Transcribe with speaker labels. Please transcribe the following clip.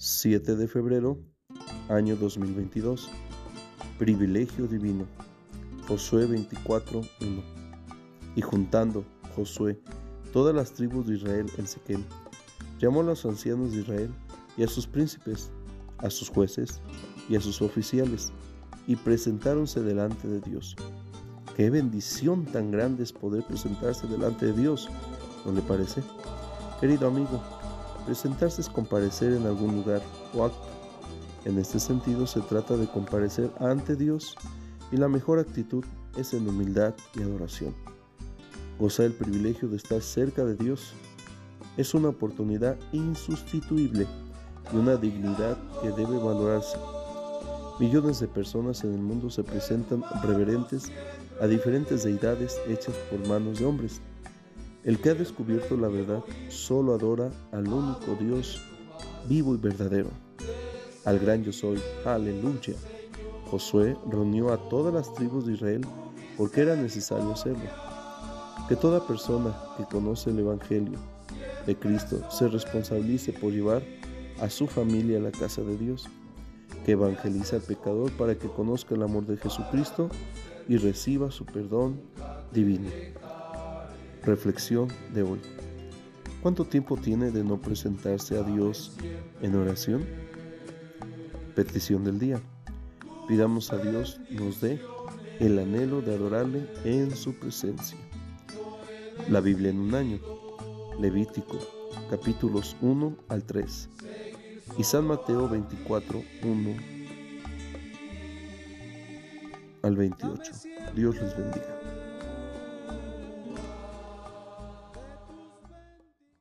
Speaker 1: 7 de febrero, año 2022. Privilegio divino. Josué 24, 1. Y juntando Josué todas las tribus de Israel en Sequem, llamó a los ancianos de Israel y a sus príncipes, a sus jueces y a sus oficiales, y presentáronse delante de Dios. Qué bendición tan grande es poder presentarse delante de Dios, ¿no le parece? Querido amigo, Presentarse es comparecer en algún lugar o acto. En este sentido se trata de comparecer ante Dios y la mejor actitud es en humildad y adoración. Gozar el privilegio de estar cerca de Dios es una oportunidad insustituible y una dignidad que debe valorarse. Millones de personas en el mundo se presentan reverentes a diferentes deidades hechas por manos de hombres el que ha descubierto la verdad solo adora al único Dios vivo y verdadero, al gran yo soy. Aleluya. Josué reunió a todas las tribus de Israel porque era necesario hacerlo. Que toda persona que conoce el Evangelio de Cristo se responsabilice por llevar a su familia a la casa de Dios, que evangeliza al pecador para que conozca el amor de Jesucristo y reciba su perdón divino. Reflexión de hoy. ¿Cuánto tiempo tiene de no presentarse a Dios en oración? Petición del día. Pidamos a Dios nos dé el anhelo de adorarle en su presencia. La Biblia en un año. Levítico, capítulos 1 al 3. Y San Mateo 24, 1 al 28. Dios les bendiga.